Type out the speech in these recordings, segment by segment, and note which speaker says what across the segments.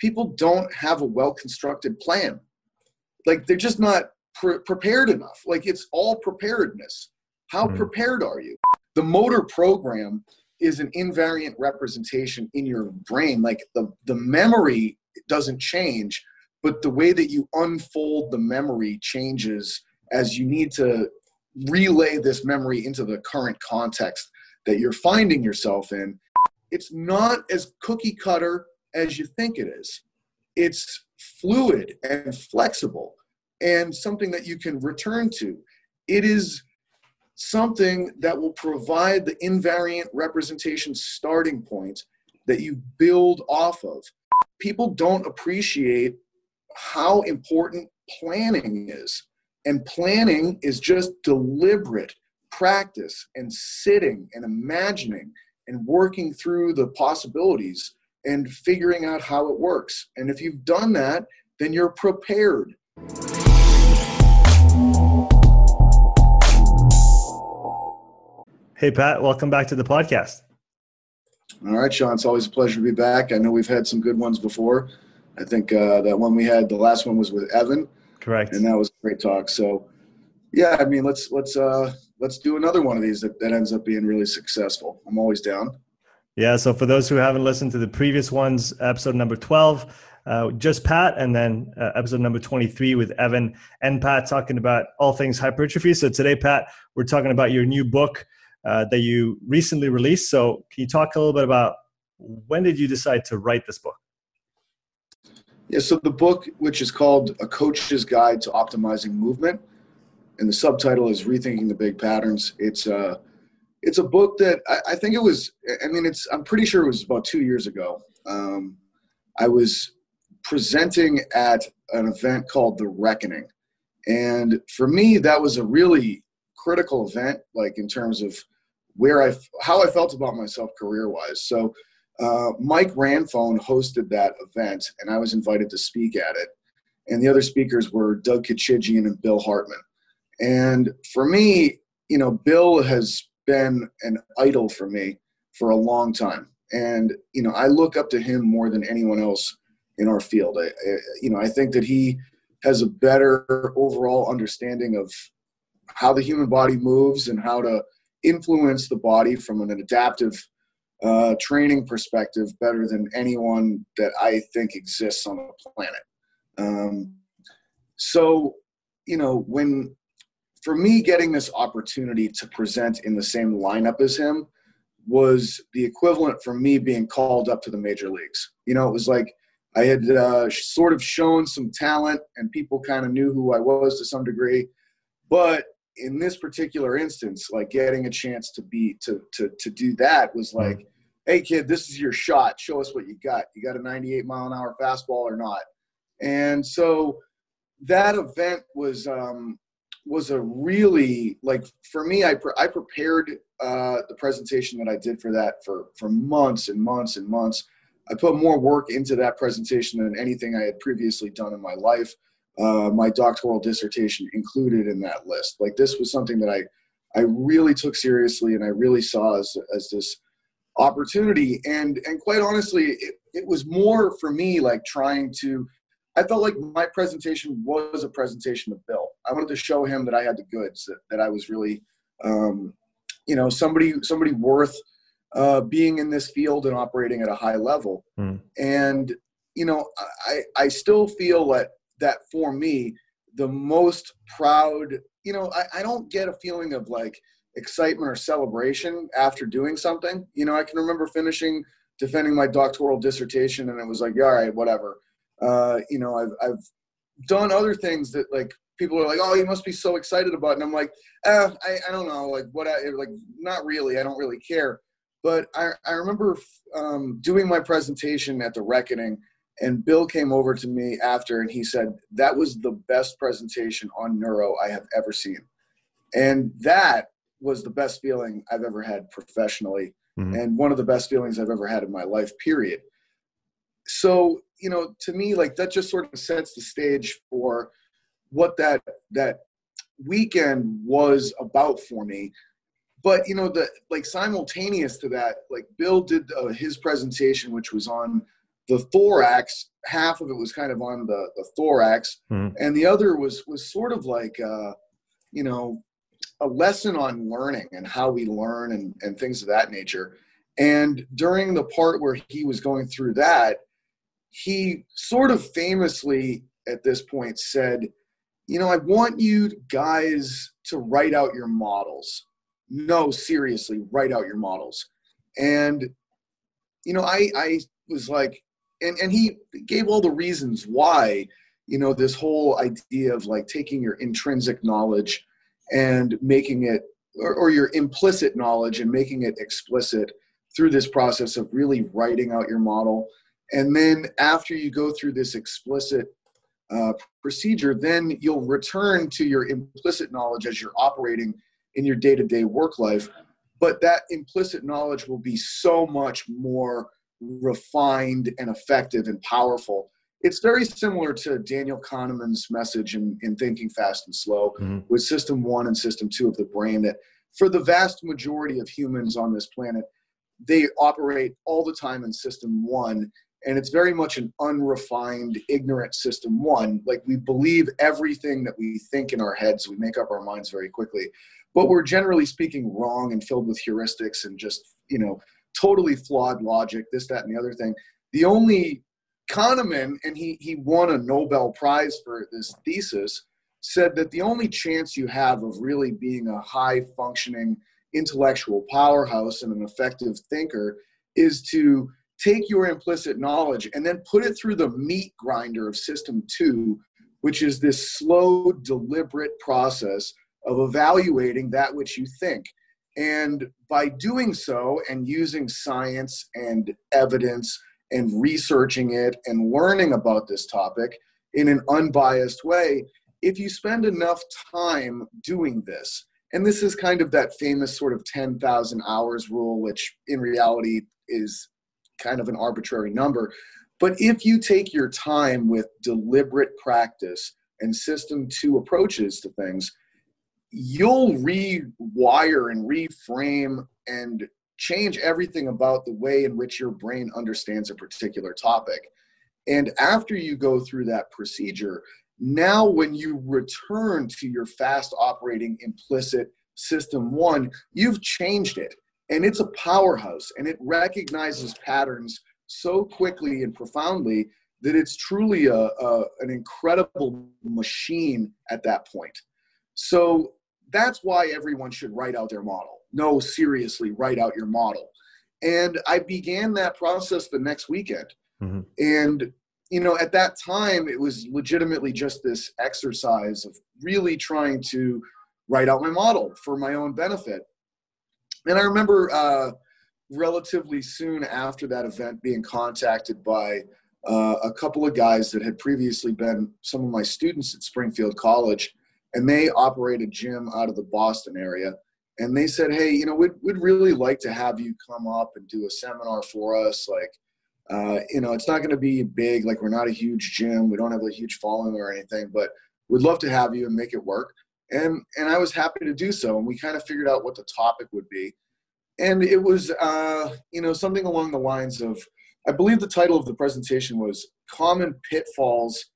Speaker 1: people don't have a well constructed plan. Like they're just not pre- prepared enough. Like it's all preparedness. How mm prepared are you? The motor program is an invariant representation in your brain. Like the, the memory doesn't change, but the way that you unfold the memory changes as you need to relay this memory into the current context that you're finding yourself in. It's not as cookie cutter as you think it is. It's fluid and flexible and something that you can return to. It is something that will provide the invariant representation starting point that you build off of. People don't appreciate how important planning is. And planning is just deliberate practice and sitting and imagining and working through the possibilities and figuring out how it works. And if you've done that, then you're prepared.
Speaker 2: Hey, Pat, welcome back to the podcast.
Speaker 1: All right, Sean, it's always a pleasure to be back. I know we've had some good ones before. I think uh, that one we had, the last one was with Evan.
Speaker 2: Correct.
Speaker 1: And that was a great talk. So, yeah, I mean, let's let's uh, let's do another one of these that, that ends up being really successful. I'm always down.
Speaker 2: Yeah. So for those who haven't listened to the previous ones, episode number 12, uh, just Pat, and then uh, episode number 23 with Evan and Pat talking about all things hypertrophy. So today, Pat, we're talking about your new book uh, that you recently released. So can you talk a little bit about when did you decide to write this book?
Speaker 1: Yeah, so the book, which is called A Coach's Guide to Optimizing Movement, and the subtitle is Rethinking the Big Patterns. It's a uh, it's a book that I, I, think it was. I mean, it's I'm pretty sure it was about two years ago. Um, I was presenting at an event called The Reckoning, and for me, that was a really critical event, like in terms of where I how I felt about myself career wise. So uh, Mike Ranfone hosted that event, and I was invited to speak at it. And the other speakers were Doug Kechijian and Bill Hartman. And for me, you know, Bill has been an idol for me for a long time. And, you know, I look up to him more than anyone else in our field. I, I, you know, I think that he has a better overall understanding of how the human body moves and how to influence the body from an adaptive uh, training perspective better than anyone that I think exists on the planet. Um, so, you know, when for me getting this opportunity to present in the same lineup as him was the equivalent for me being called up to the major leagues. You know, it was like I had uh, sort of shown some talent and people kind of knew who I was to some degree. But in this particular instance, like getting a chance to be to to to do that was like, mm-hmm. hey kid, this is your shot. Show us what you got. You got a 98 mile an hour fastball or not? And so that event was um, was a really like for me. I pre- I prepared uh, the presentation that I did for that for for months and months and months. I put more work into that presentation than anything I had previously done in my life uh, my doctoral dissertation included in that list. Like this was something that I, I really took seriously and I really saw as, as this opportunity. And, and quite honestly, it, it was more for me like trying to, I felt like my presentation was a presentation of Bill. I wanted to show him that I had the goods, that, that I was really, um, you know, somebody, somebody worth uh, being in this field and operating at a high level. Mm. And, you know, I, I still feel that that for me, the most proud, you know, I, I don't get a feeling of like excitement or celebration after doing something. You know, I can remember finishing defending my doctoral dissertation and it was like, all right, whatever. Uh, you know, I've, I've done other things that like people are like, oh, you must be so excited about. It. And I'm like, eh, I, I don't know, like what I, like, not really, I don't really care. But I, I remember um, doing my presentation at the Reckoning and Bill came over to me after and he said, That was the best presentation on neuro I have ever seen. And that was the best feeling I've ever had professionally mm-hmm. and one of the best feelings I've ever had in my life, period. So, you know, to me, like that just sort of sets the stage for what that that weekend was about for me. But you know, the like simultaneous to that, like Bill did uh, his presentation, which was on the thorax half of it was kind of on the, the thorax,
Speaker 2: Mhm.
Speaker 1: and the other was was sort of like uh, you know a lesson on learning and how we learn and, and things of that nature. And during the part where he was going through that, he sort of famously at this point said, You know, I want you guys to write out your models. No, seriously, write out your models. And, you know, I, I was like, and, and he gave all the reasons why, you know, this whole idea of like taking your intrinsic knowledge and making it, or, or your implicit knowledge and making it explicit through this process of really writing out your model. And then after you go through this explicit uh, procedure, then you'll return to your implicit knowledge as you're operating in your day to day work life. But that implicit knowledge will be so much more refined and effective and powerful. It's very similar to Daniel Kahneman's message in, in Thinking Fast and Slow
Speaker 2: Mhm.
Speaker 1: with system one and system two of the brain that for the vast majority of humans on this planet, they operate all the time in system one and it's very much an unrefined ignorant system. One like we believe everything that we think in our heads. We make up our minds very quickly. But we're generally speaking wrong and filled with heuristics and just you know totally flawed logic this that and the other thing. The only kahneman and he he won a nobel prize for this thesis said that the only chance you have of really being a high functioning intellectual powerhouse and an effective thinker is to take your implicit knowledge and then put it through the meat grinder of system two, which is this slow, deliberate process of evaluating that which you think. And by doing so and using science and evidence and researching it and learning about this topic in an unbiased way, if you spend enough time doing this, and this is kind of that famous sort of 10,000 hours rule, which in reality is kind of an arbitrary number. But if you take your time with deliberate practice and system two approaches to things, you'll rewire and reframe and change everything about the way in which your brain understands a particular topic. And after you go through that procedure, now when you return to your fast operating implicit system one, you've changed it. And it's a powerhouse and it recognizes patterns so quickly and profoundly that it's truly a, a, an incredible machine at that point. So that's why everyone should write out their model. No, seriously, write out your model. And I began that process the next weekend.
Speaker 2: Mhm.
Speaker 1: And, you know, at that time, it was legitimately just this exercise of really trying to write out my model for my own benefit. And I remember uh, relatively soon after that event being contacted by uh, a couple of guys that had previously been some of my students at Springfield College, and they operate a gym out of the Boston area. And they said, "Hey, you know, we'd we'd really like to have you come up and do a seminar for us. Like, uh, you know, it's not going to be big. Like, we're not a huge gym. We don't have a huge following or anything, but we'd love to have you and make it work." And and I was happy to do so. And we kind of figured out what the topic would be, and it was, uh, you know, something along the lines of I believe the title of the presentation was Common Pitfalls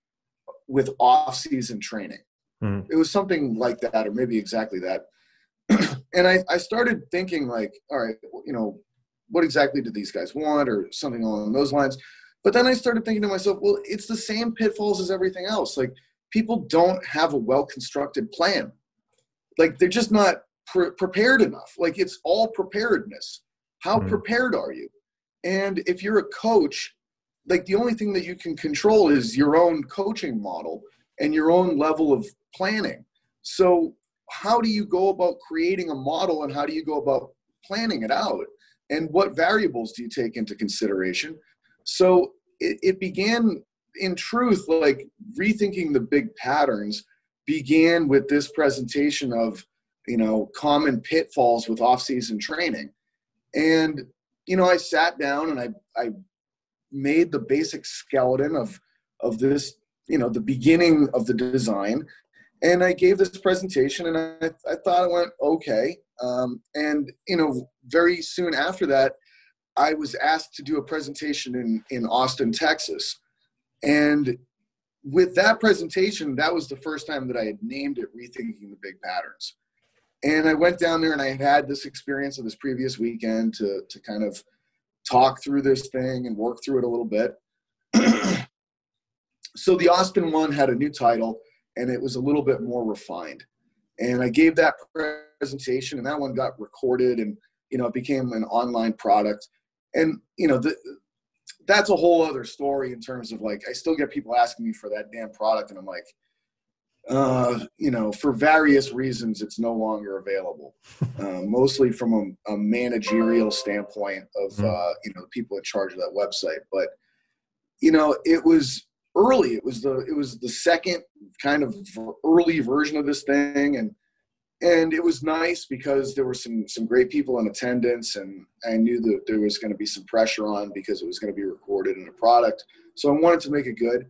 Speaker 1: with Off-Season Training.
Speaker 2: Mhm.
Speaker 1: It was something like that, or maybe exactly that. and I, I started thinking, like, all right, you know, what exactly do these guys want, or something along those lines. But then I started thinking to myself, well, it's the same pitfalls as everything else. Like, people don't have a well constructed plan. Like, they're just not pre- prepared enough. Like, it's all preparedness. How
Speaker 2: Mhm.
Speaker 1: prepared are you? And if you're a coach, like the only thing that you can control is your own coaching model and your own level of planning. So, how do you go about creating a model and how do you go about planning it out? And what variables do you take into consideration? So, it, it began in truth, like rethinking the big patterns began with this presentation of, you know, common pitfalls with off season training. And you know, I sat down and I I made the basic skeleton of of this, you know, the beginning of the design, and I gave this presentation, and I I thought it went okay. Um, and you know, very soon after that, I was asked to do a presentation in in Austin, Texas, And with that presentation, that was the first time that I had named it Rethinking the Big Patterns. And I went down there and I had had this experience of this previous weekend to, to kind of talk through this thing and work through it a little bit. so the Austin one had a new title and it was a little bit more refined. And I gave that presentation and that one got recorded and, you know, it became an online product. And, you know, the, that's a whole other story in terms of like, I still get people asking me for that damn product. And I'm like, uh, you know, for various reasons, it's no longer available. Uh, mostly from a, a, managerial standpoint of mm-hmm. uh, you know the people in charge of that website. But you know, it was early. It was the it was the second kind of early version of this thing, and and it was nice because there were some some great people in attendance, and I knew that there was going to be some pressure on because it was going to be recorded in a product. So I wanted to make it good.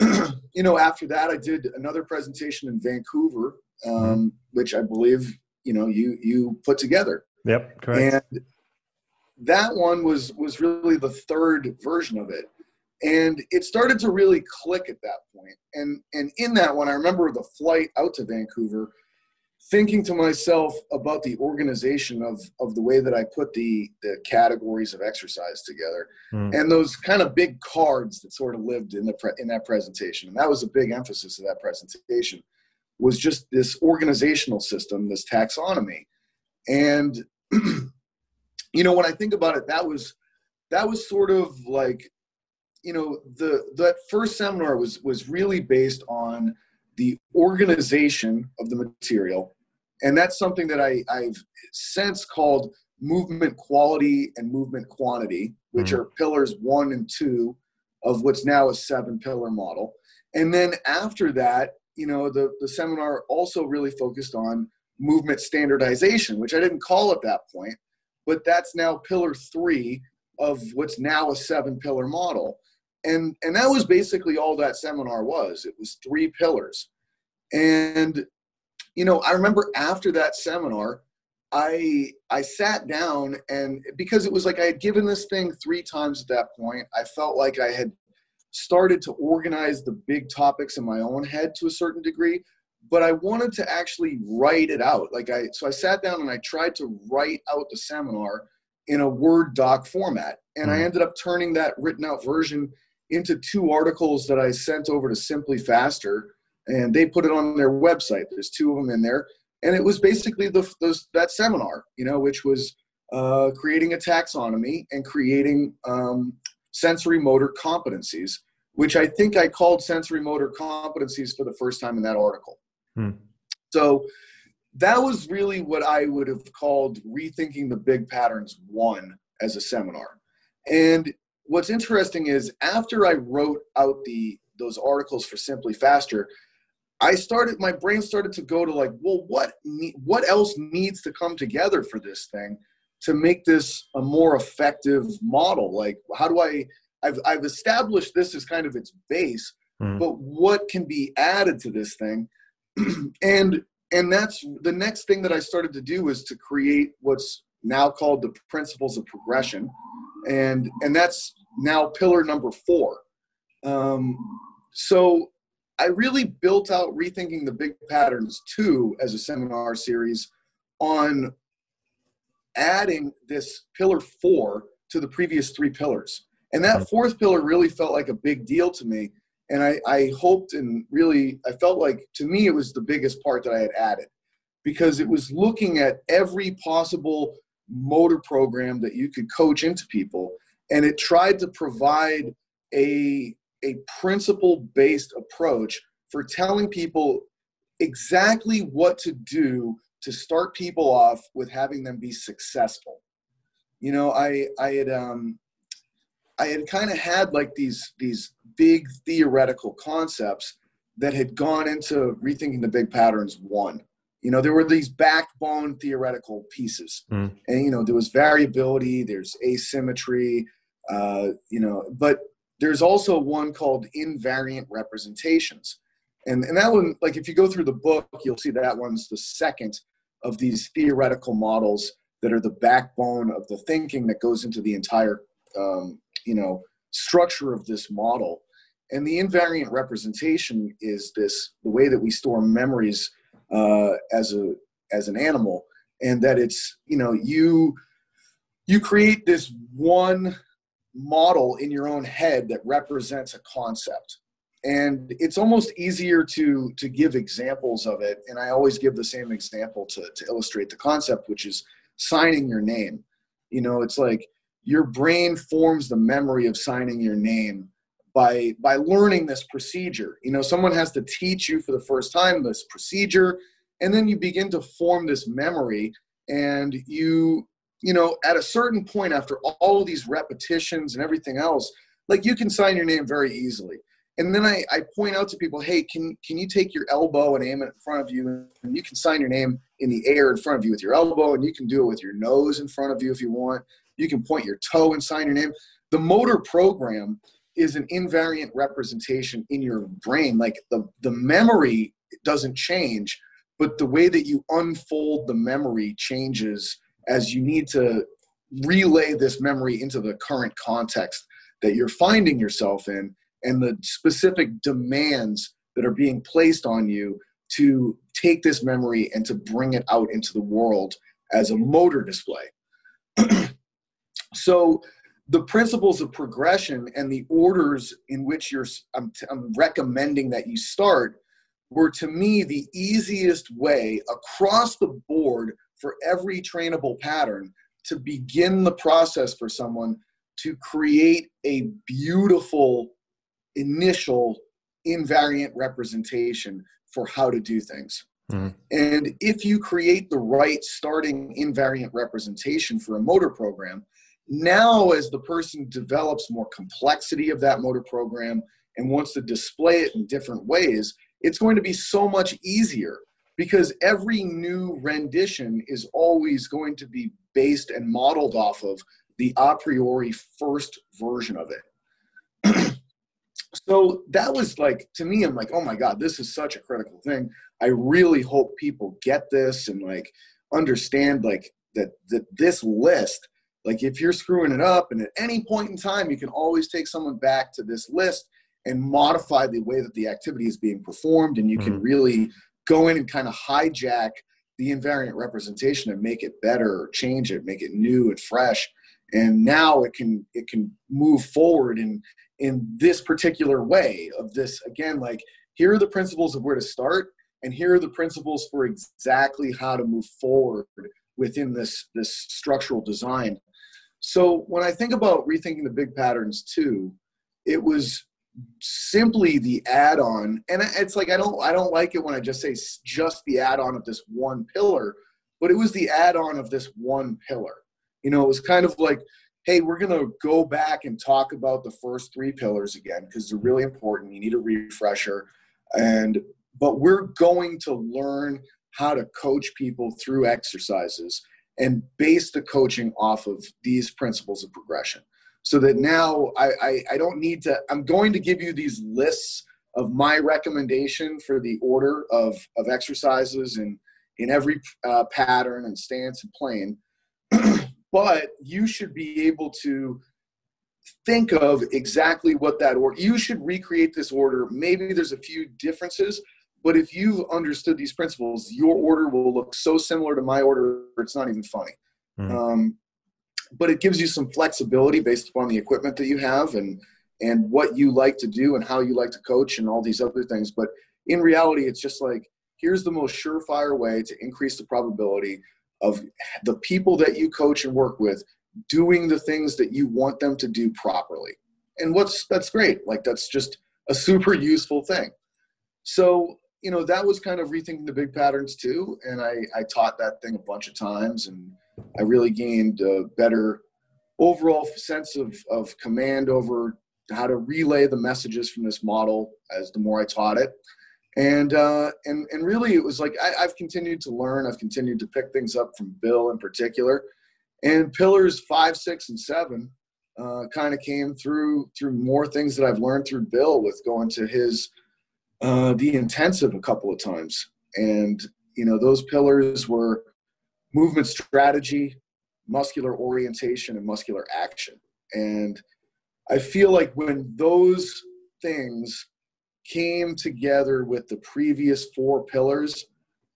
Speaker 1: you know, after that, I did another presentation in Vancouver, um, which I believe you know you you put together.
Speaker 2: Yep, correct.
Speaker 1: And that one was was really the third version of it, and it started to really click at that point. And and in that one, I remember the flight out to Vancouver thinking to myself about the organization of of the way that I put the the categories of exercise together, mm. and those kind of big cards that sort of lived in the pre, in that presentation. And that was a big emphasis of that presentation was just this organizational system, this taxonomy, and you know when I think about it, that was that was sort of like you know the that first seminar was was really based on the organization of the material. And that's something that I, I've since called movement quality and movement quantity, which mm-hmm. are pillars one and two of what's now a seven pillar model. And then after that, you know, the, the seminar also really focused on movement standardization, which I didn't call at that point, but that's now pillar three of what's now a seven pillar model and and that was basically all that seminar was. It was three pillars. And you know i remember after that seminar i i sat down and because it was like i had given this thing three times at that point i felt like i had started to organize the big topics in my own head to a certain degree but i wanted to actually write it out. Like i so i sat down and i tried to write out the seminar in a word doc format. And i mm. ended up turning that written out version into two articles that I sent over to SimpliFaster, and they put it on their website. There's two of them in there, and it was basically the, the that seminar, you know, which was uh, creating a taxonomy and creating um, sensory motor competencies, which I think I called sensory motor competencies for the first time in that article. Hmm. So that was really what I would have called rethinking the big patterns one as a seminar. And what's interesting is after I wrote out the those articles for SimpliFaster, I started my brain started to go to like, well, what what else needs to come together for this thing to make this a more effective model? Like, how do I? I've I've established this as kind of its base, mm. but what can be added to this thing? and and that's the next thing that I started to do is to create what's now called the principles of progression, and and that's now pillar number four. Um, so I really built out Rethinking the Big Patterns 2 as a seminar series on adding this pillar four to the previous three pillars. And that fourth pillar really felt like a big deal to me. And I, I hoped and really, I felt like to me it was the biggest part that I had added because it was looking at every possible motor program that you could coach into people and it tried to provide a, a principle based approach for telling people exactly what to do to start people off with having them be successful. You know i i had um i had kind of had like these these big theoretical concepts that had gone into rethinking the big patterns one. You know there were these backbone theoretical pieces. Mm. and you know there was variability there's asymmetry uh, you know, but there's also one called invariant representations. And, and that one, like if you go through the book, you'll see that one's the second of these theoretical models that are the backbone of the thinking that goes into the entire, um, you know, structure of this model. And the invariant representation is this the way that we store memories uh, as a as an animal, and that it's you know you you create this one model in your own head that represents a concept. And it's almost easier to to give examples of it and i always give the same example to to illustrate the concept which is signing your name. You know it's like your brain forms the memory of signing your name by by learning this procedure. You know someone has to teach you for the first time this procedure and then you begin to form this memory and you you know at a certain point after all of these repetitions and everything else like you can sign your name very easily and then I, I point out to people, hey, can can you take your elbow and aim it in front of you, and you can sign your name in the air in front of you with your elbow, and you can do it with your nose in front of you if you want. You can point your toe and sign your name. The motor program is an invariant representation in your brain. Like the the memory doesn't change, but the way that you unfold the memory changes as you need to relay this memory into the current context that you're finding yourself in and the specific demands that are being placed on you to take this memory and to bring it out into the world as a motor display. so the principles of progression and the orders in which you're I'm, I'm recommending that you start were to me the easiest way across the board for every trainable pattern to begin the process for someone to create a beautiful initial invariant representation for how to do things. Mm-hmm. And if you create the right starting invariant representation for a motor program, now as the person develops more complexity of that motor program and wants to display it in different ways, it's going to be so much easier because every new rendition is always going to be based and modeled off of the a priori first version of it. so that was like to me i'm like oh my god this is such a critical thing i really hope people get this and like understand like that that this list like if you're screwing it up and at any point in time you can always take someone back to this list and modify the way that the activity is being performed and you mm-hmm. can really go in and kind of hijack the invariant representation and make it better or change it make it new and fresh. And now it can it can move forward in in this particular way of this again like here are the principles of where to start and here are the principles for exactly how to move forward within this this structural design. So when i think about rethinking the big patterns too it was simply the add-on and it's like i don't i don't like it when i just say just the add-on of this one pillar but it was the add-on of this one pillar you know it was kind of like hey, we're going to go back and talk about the first three pillars again because they're really important. You need a refresher. And but we're going to learn how to coach people through exercises and base the coaching off of these principles of progression. So that now I, I, I don't need to, I'm going to give you these lists of my recommendation for the order of, of exercises and in every uh, pattern and stance and plane. but you should be able to think of exactly what that order you should recreate this order maybe there's a few differences but if you've understood these principles your order will look so similar to my order it's not even funny mm. um, but it gives you some flexibility based upon the equipment that you have and and what you like to do and how you like to coach and all these other things but in reality it's just like here's the most surefire way to increase the probability of the people that you coach and work with doing the things that you want them to do properly. And what's that's great. Like that's just a super useful thing. So, you know, that was kind of rethinking the big patterns too. And I, I taught that thing a bunch of times and I really gained a better overall sense of, of command over how to relay the messages from this model as the more I taught it. And uh, and and really it was like I, have continued to learn. I've continued to pick things up from bill in particular. And pillars five six and seven uh, kind of came through through more things that i've learned through bill with going to his uh, the intensive a couple of times. And you know those pillars were movement strategy muscular orientation and muscular action and i feel like when those things came together with the previous four pillars.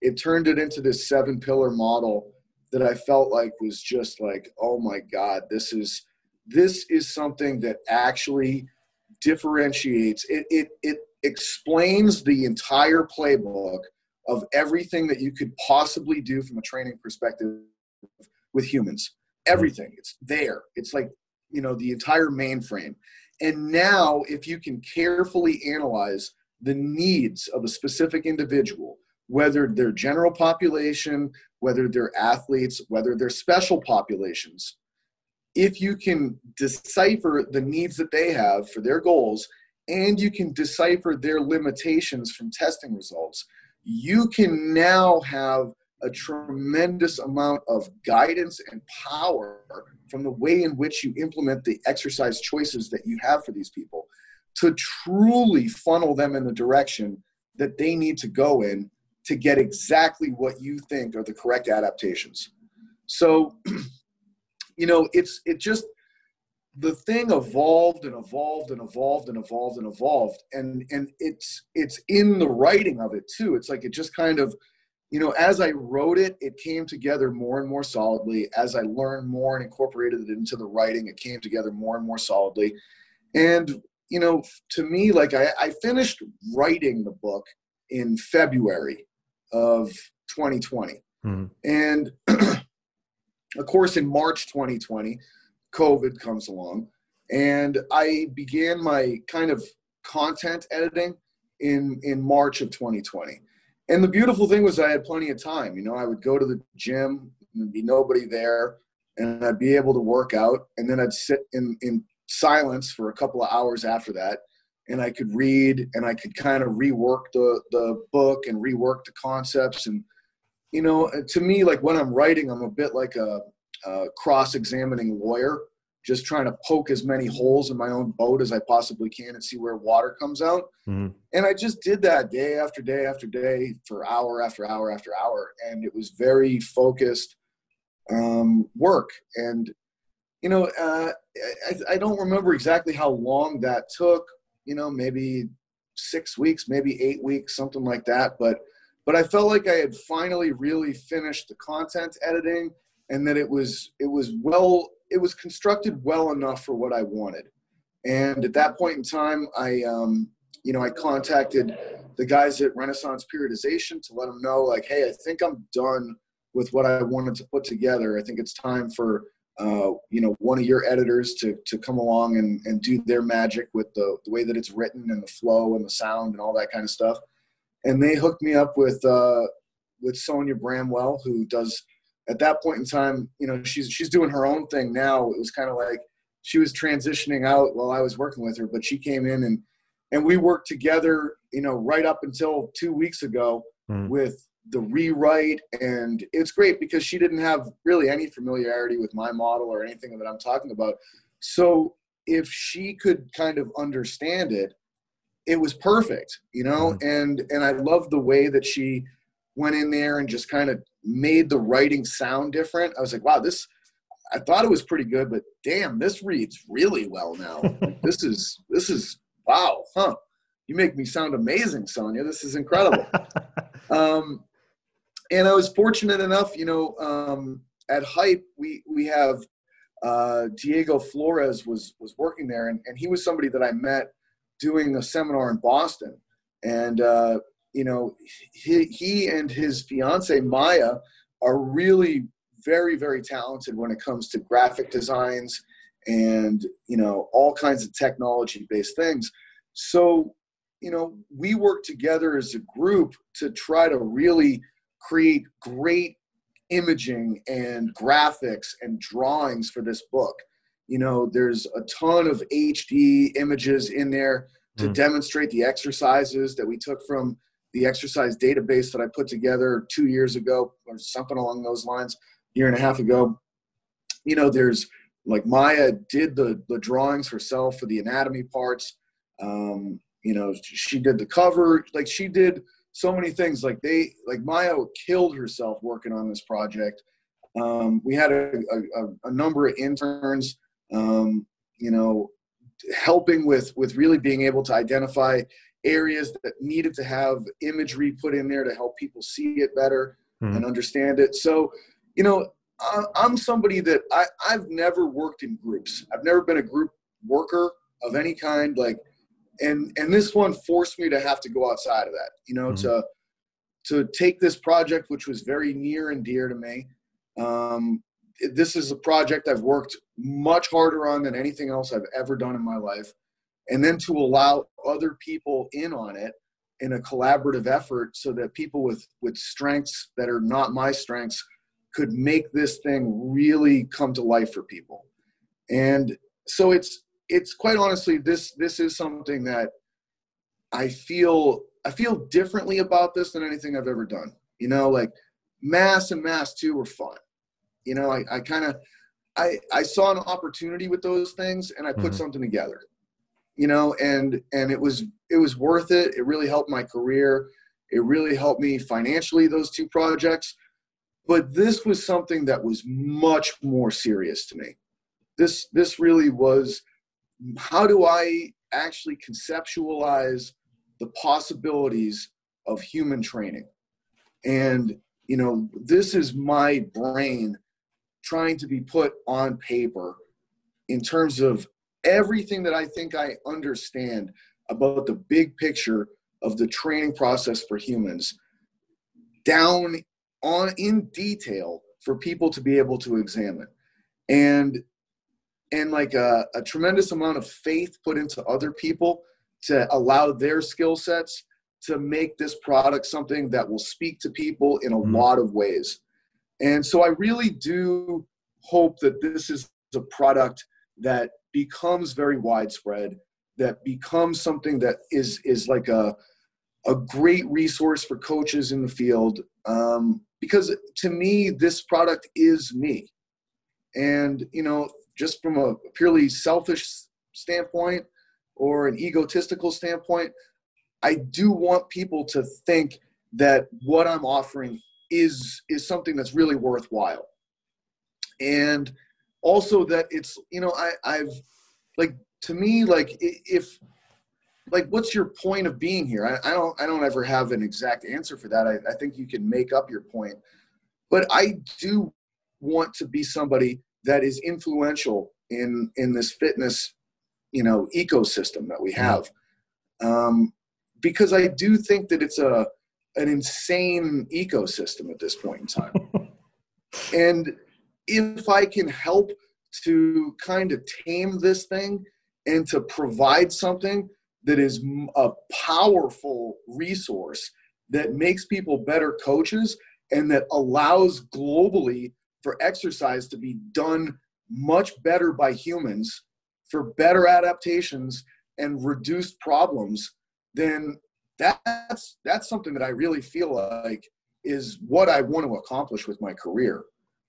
Speaker 1: It turned it into this seven pillar model that I felt like was just like, oh my God, this is this is something that actually differentiates it it it explains the entire playbook of everything that you could possibly do from a training perspective with humans. Hmm. Everything. It's there. It's like, you know, the entire mainframe. And now, if you can carefully analyze the needs of a specific individual, whether they're general population, whether they're athletes, whether they're special populations, if you can decipher the needs that they have for their goals and you can decipher their limitations from testing results, you can now have a tremendous amount of guidance and power from the way in which you implement the exercise choices that you have for these people to truly funnel them in the direction that they need to go in to get exactly what you think are the correct adaptations. So, you know, it's it just the thing evolved and evolved and evolved and evolved and evolved and and it's it's in the writing of it too. It's like it just kind of you know as i wrote it it came together more and more solidly. As i learned more and incorporated it into the writing it came together more and more solidly. And you know to me like i, I finished writing the book in february of 2020 mm-hmm. and of course in march 2020 COVID comes along, and I began my kind of content editing in in March of 2020. And the beautiful thing was I had plenty of time. You know, I would go to the gym and be nobody there, and I'd be able to work out, and then I'd sit in in silence for a couple of hours after that, and I could read and I could kind of rework the the book and rework the concepts and you know to me like when I'm writing I'm a bit like a uh, cross-examining lawyer, just trying to poke as many holes in my own boat as I possibly can and see where water comes out. Mm-hmm. And I just did that day after day after day for hour after hour after hour, and it was very focused um, work. And you know, uh, I, I don't remember exactly how long that took. You know, maybe six weeks, maybe eight weeks, something like that. But but I felt like I had finally really finished the content editing and that it was it was well it was constructed well enough for what I wanted. And at that point in time, I um, you know I contacted the guys at Renaissance Periodization to let them know like, hey, I think I'm done with what I wanted to put together. I think it's time for uh, you know one of your editors to to come along and, and do their magic with the, the way that it's written and the flow and the sound and all that kind of stuff. And they hooked me up with uh, with Sonia Bramwell, who does at that point in time, you know, she's she's doing her own thing now. It was kind of like she was transitioning out while I was working with her, but she came in and and we worked together, you know, right up until two weeks ago mm. with the rewrite and it's great because she didn't have really any familiarity with my model or anything that I'm talking about. So if she could kind of understand it, it was perfect, you know, mm. and and I love the way that she went in there and just kind of made the writing sound different. I was like, wow, this, I thought it was pretty good, but damn, this reads really well now. this is, this is, wow, huh? You make me sound amazing, Sonia. This is incredible. um, and I was fortunate enough, you know, um, at Hype, we, we have uh, Diego Flores was, was working there, and, and he was somebody that I met doing a seminar in Boston. And uh, you know, he, he and his fiance Maya are really very, very talented when it comes to graphic designs and, you know, all kinds of technology based things. So, you know, we work together as a group to try to really create great imaging and graphics and drawings for this book. You know, there's a ton of HD images in there to mm. demonstrate the exercises that we took from the exercise database that I put together two years ago or something along those lines, year and a half ago. You know, there's like Maya did the the drawings herself for the anatomy parts. Um, you know, she did the cover. Like she did so many things. Like they like Maya killed herself working on this project. Um, we had a, a, a, number of interns. Um, you know, helping with with really being able to identify areas that needed to have imagery put in there to help people see it better mm. and understand it. So, you know, I'm somebody that I, I've never worked in groups. I've never been a group worker of any kind. Like, and and this one forced me to have to go outside of that. You know, mm. to to take this project, which was very near and dear to me. Um, this is a project I've worked much harder on than anything else I've ever done in my life. And then to allow other people in on it in a collaborative effort so that people with, with strengths that are not my strengths could make this thing really come to life for people. And so it's it's quite honestly this this is something that I feel I feel differently about this than anything I've ever done. You know, like mass and mass two were fun you know, I, I kind of, I, I saw an opportunity with those things and I put mm-hmm. something together, you know, and, and it was, it was worth it. It really helped my career. It really helped me financially, those two projects. But this was something that was much more serious to me. This, this really was, how do I actually conceptualize the possibilities of human training? And, you know, this is my brain trying to be put on paper in terms of everything that I think I understand about the big picture of the training process for humans down on in detail for people to be able to examine and and like a, a tremendous amount of faith put into other people to allow their skill sets to make this product something that will speak to people in a mm-hmm. lot of ways and so I really do hope that this is a product that becomes very widespread, that becomes something that is is like a a great resource for coaches in the field. Um, because to me, this product is me, and you know, just from a purely selfish standpoint or an egotistical standpoint, I do want people to think that what I'm offering is is something that's really worthwhile and also that it's you know I I've like to me like if like what's your point of being here? I, I don't I don't ever have an exact answer for that. I, I think you can make up your point. But I do want to be somebody that is influential in in this fitness you know ecosystem that we mm-hmm. have. Um, because I do think that it's a an insane ecosystem at this point in time. And if I can help to kind of tame this thing and to provide something that is a powerful resource that makes people better coaches and that allows globally for exercise to be done much better by humans for better adaptations and reduced problems then that's that's something that I really feel like is what I want to accomplish with my career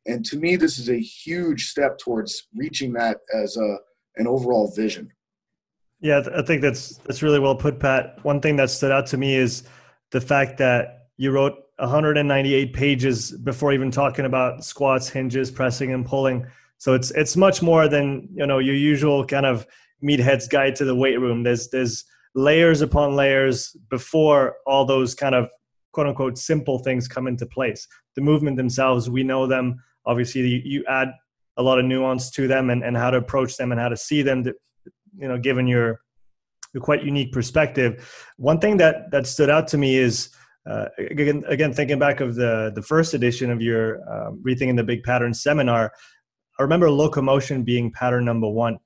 Speaker 1: and to me this is a huge step towards reaching that as a an overall vision.
Speaker 2: Yeah i think that's that's really well put pat. One thing that stood out to me is the fact that you wrote 198 pages before even talking about squats hinges pressing and pulling. So it's it's much more than you know your usual kind of meathead's guide to the weight room. There's there's layers upon layers before all those kind of quote unquote simple things come into place. The movement themselves we know them obviously you add a lot of nuance to them and, and how to approach them and how to see them to, you know given your your quite unique perspective. One thing that that stood out to me is uh, again, again thinking back of the the first edition of your um, rethinking the big pattern seminar i remember locomotion being pattern number one.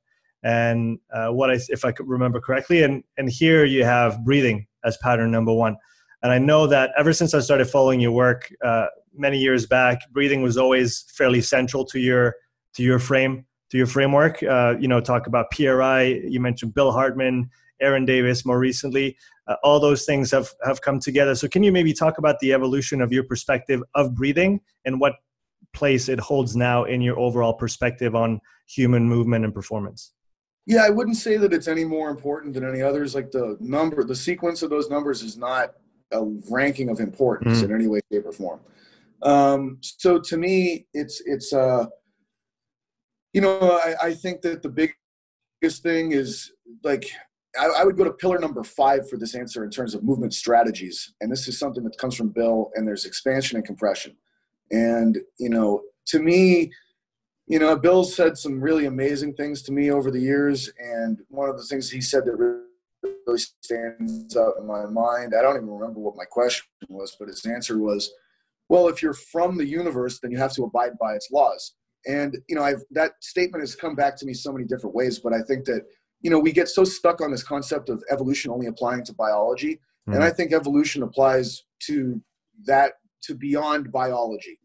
Speaker 2: And uh, what i if i could remember correctly and and here you have breathing as pattern number one. And i know that ever since i started following your work uh, many years back, breathing was always fairly central to your to your frame to your framework. Uh, you know, talk about PRI. You mentioned Bill Hartman, Aaron Davis more recently. Uh, all those things have have come together. So, can you maybe talk about the evolution of your perspective of breathing and what place it holds now in your overall perspective on human movement and performance?
Speaker 1: Yeah, I wouldn't say that it's any more important than any others. Like the number, the sequence of those numbers is not a ranking of importance mm. in any way, shape, or form. Um, so to me, it's it's uh, you know I, I think that the biggest thing is like I, I, would go to pillar number five for this answer in terms of movement strategies. And this is something that comes from Bill, and there's expansion and compression. And, you know, to me, you know, Bill said some really amazing things to me over the years. And one of the things he said that really stands out in my mind, I don't even remember what my question was, but his answer was, well, if you're from the universe, then you have to abide by its laws. And, you know, I've, that statement has come back to me so many different ways, but I think that you know, we get so stuck on this concept of evolution only applying to biology. Mm-hmm. And I think evolution applies to that to beyond biology.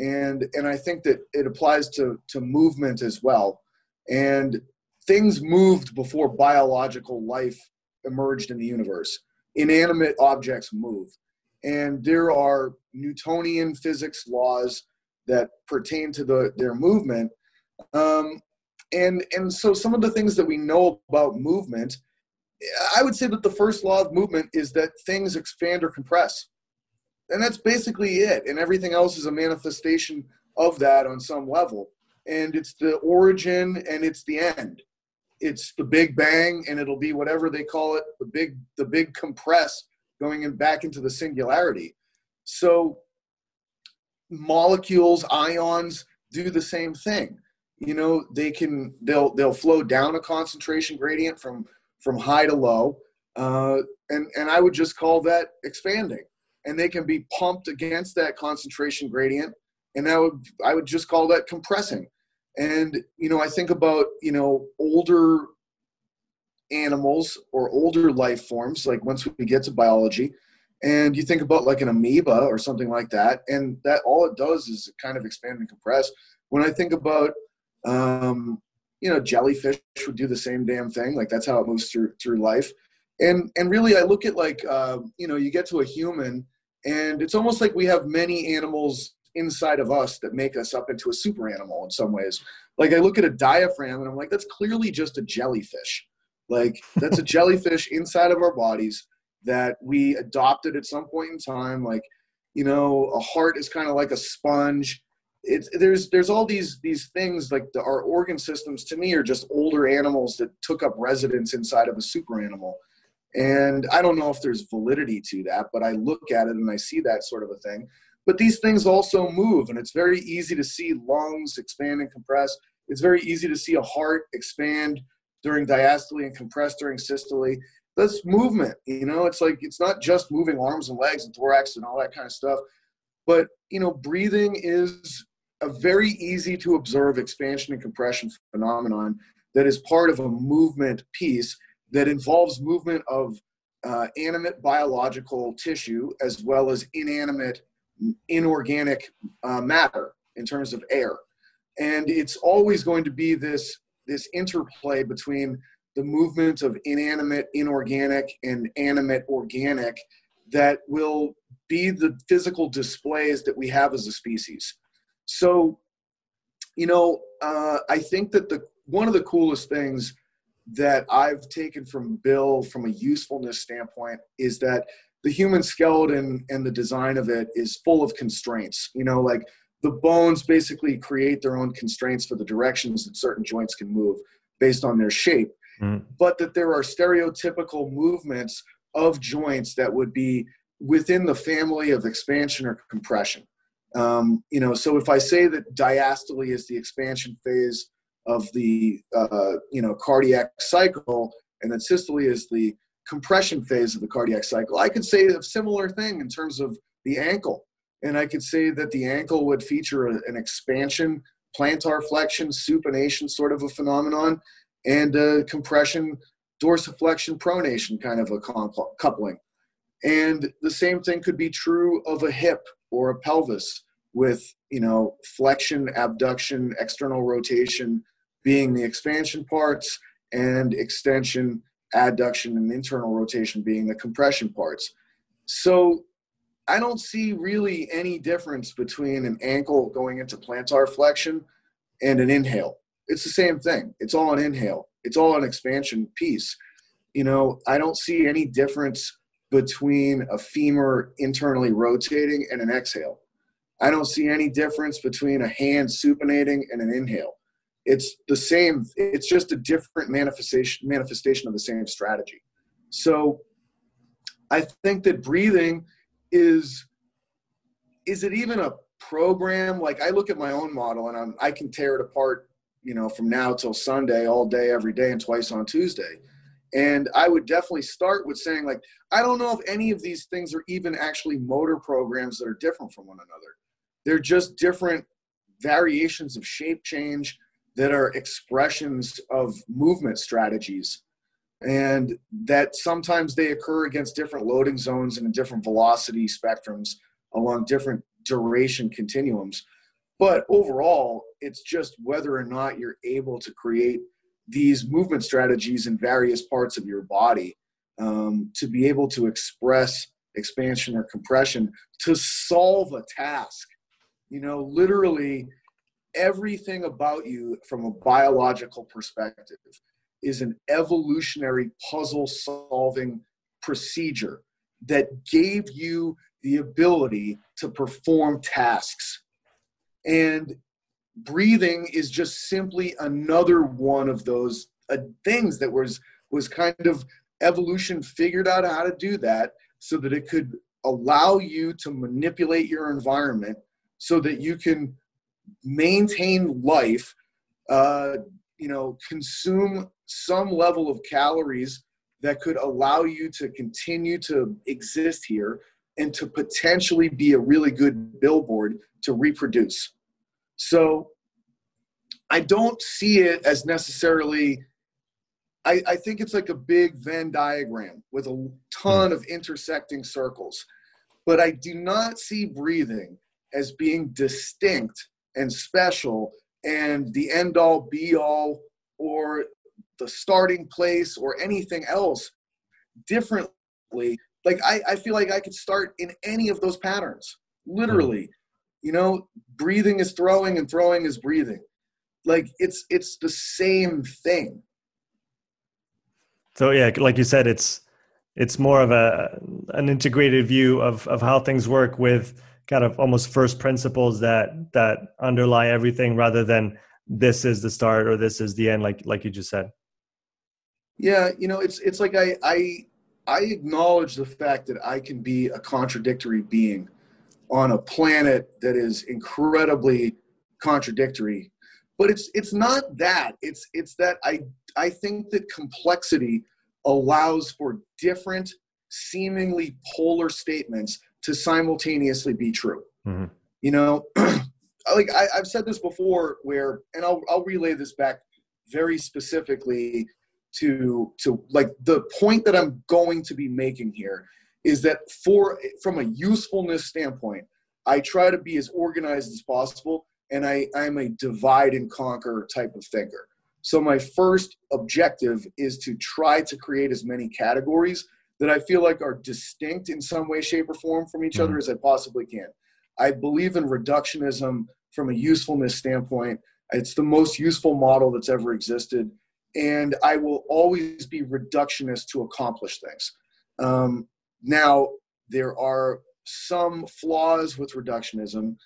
Speaker 1: And and I think that it applies to to movement as well. And things moved before biological life emerged in the universe. Inanimate objects move. And there are Newtonian physics laws that pertain to the, their movement. Um, and and so some of the things that we know about movement i would say that the first law of movement is that things expand or compress. And that's basically it. And everything else is a manifestation of that on some level. And it's the origin and it's the end. It's the big bang and it'll be whatever they call it the big the big compress going in back into the singularity so molecules ions do the same thing. You know they can they'll they'll flow down a concentration gradient from from high to low uh, and and i would just call that expanding. And they can be pumped against that concentration gradient and that would i would just call that compressing. And you know i think about you know older animals or older life forms like once we get to biology and you think about like an amoeba or something like that and that all it does is kind of expand and compress when i think about um, you know, jellyfish would do the same damn thing. Like that's how it moves through through life. And and really, I look at like uh, you know, you get to a human, and it's almost like we have many animals inside of us that make us up into a super animal in some ways. Like I look at a diaphragm, and I'm like, that's clearly just a jellyfish. Like that's a jellyfish inside of our bodies that we adopted at some point in time. Like you know, a heart is kind of like a sponge. It's there's there's all these these things like the, our organ systems to me are just older animals that took up residence inside of a super animal. And i don't know if there's validity to that but i look at it and i see that sort of a thing. But these things also move and it's very easy to see lungs expand and compress. It's very easy to see a heart expand during diastole and compress during systole that's movement you know? It's like it's not just moving arms and legs and thorax and all that kind of stuff but you know breathing is a very easy to observe expansion and compression phenomenon that is part of a movement piece that involves movement of uh, animate biological tissue as well as inanimate inorganic uh, matter in terms of air. And it's always going to be this this interplay between the movement of inanimate inorganic and animate organic that will be the physical displays that we have as a species so, you know, uh, I think that the one of the coolest things that I've taken from Bill from a usefulness standpoint is that the human skeleton and the design of it is full of constraints. You know, like the bones basically create their own constraints for the directions that certain joints can move based on their shape, mm. but that there are stereotypical movements of joints that would be within the family of expansion or compression. Um, you know, so if I say that diastole is the expansion phase of the uh, you know cardiac cycle, and that systole is the compression phase of the cardiac cycle, I could say a similar thing in terms of the ankle, and I could say that the ankle would feature an expansion, plantar flexion, supination sort of a phenomenon, and a compression, dorsiflexion, pronation kind of a coupling. And the same thing could be true of a hip or a pelvis with you know flexion abduction external rotation being the expansion parts and extension adduction and internal rotation being the compression parts so i don't see really any difference between an ankle going into plantar flexion and an inhale it's the same thing. It's all an inhale. It's all an expansion piece. You know i don't see any difference between a femur internally rotating and an exhale. I don't see any difference between a hand supinating and an inhale. it's the same it's just a different manifestation manifestation of the same strategy. So i think that breathing is is it even a program? Like i look at my own model and I'm, i can tear it apart you know from now till sunday all day every day and twice on tuesday. And i would definitely start with saying like i don't know if any of these things are even actually motor programs that are different from one another. They're just different variations of shape change that are expressions of movement strategies. And that sometimes they occur against different loading zones and different velocity spectrums along different duration continuums. But overall it's just whether or not you're able to create these movement strategies in various parts of your body um, to be able to express expansion or compression to solve a task you know literally everything about you from a biological perspective is an evolutionary puzzle solving procedure that gave you the ability to perform tasks. And breathing is just simply another one of those uh, things that was was kind of evolution figured out how to do that so that it could allow you to manipulate your environment so that you can maintain life, uh, you know, consume some level of calories that could allow you to continue to exist here and to potentially be a really good billboard to reproduce. So I don't see it as necessarily. I, I think it's like a big Venn diagram with a ton hmm. of intersecting circles. But I do not see breathing as being distinct and special and the end all be all or the starting place or anything else differently like I, I feel like i could start in any of those patterns literally you know breathing is throwing and throwing is breathing. Like it's it's the same thing.
Speaker 2: So yeah like you said it's it's more of a an integrated view of of how things work with kind of almost first principles that that underlie everything rather than this is the start or this is the end like like you just said.
Speaker 1: Yeah you know it's it's like i i i acknowledge the fact that i can be a contradictory being on a planet that is incredibly contradictory but it's it's not that it's it's that i i think that complexity allows for different seemingly polar statements to simultaneously be true. Mm-hmm. You know, like I, have said this before, where and I'll I'll relay this back very specifically to to like the point that I'm going to be making here is that for from a usefulness standpoint, I try to be as organized as possible, and I I'm a divide and conquer type of thinker. So my first objective is to try to create as many categories that I feel like are distinct in some way, shape, or form from each mm-hmm. other as I possibly can. I believe in reductionism from a usefulness standpoint. It's the most useful model that's ever existed. And I will always be reductionist to accomplish things. Um, now, there are some flaws with reductionism,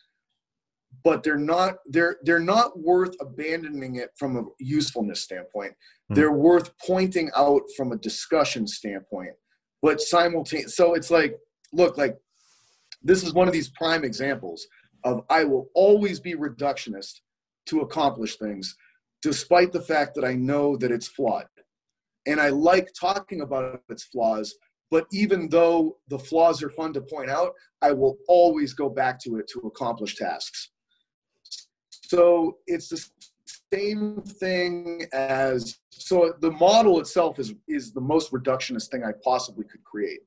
Speaker 1: but they're not they're they're not worth abandoning it from a usefulness standpoint. Mm-hmm. They're worth pointing out from a discussion standpoint but simultaneous. So it's like, look, like this is one of these prime examples of I will always be reductionist to accomplish things, despite the fact that I know that it's flawed. And I like talking about its flaws, but even though the flaws are fun to point out, I will always go back to it to accomplish tasks. So it's the same thing as so the model itself is is the most reductionist thing I possibly could create.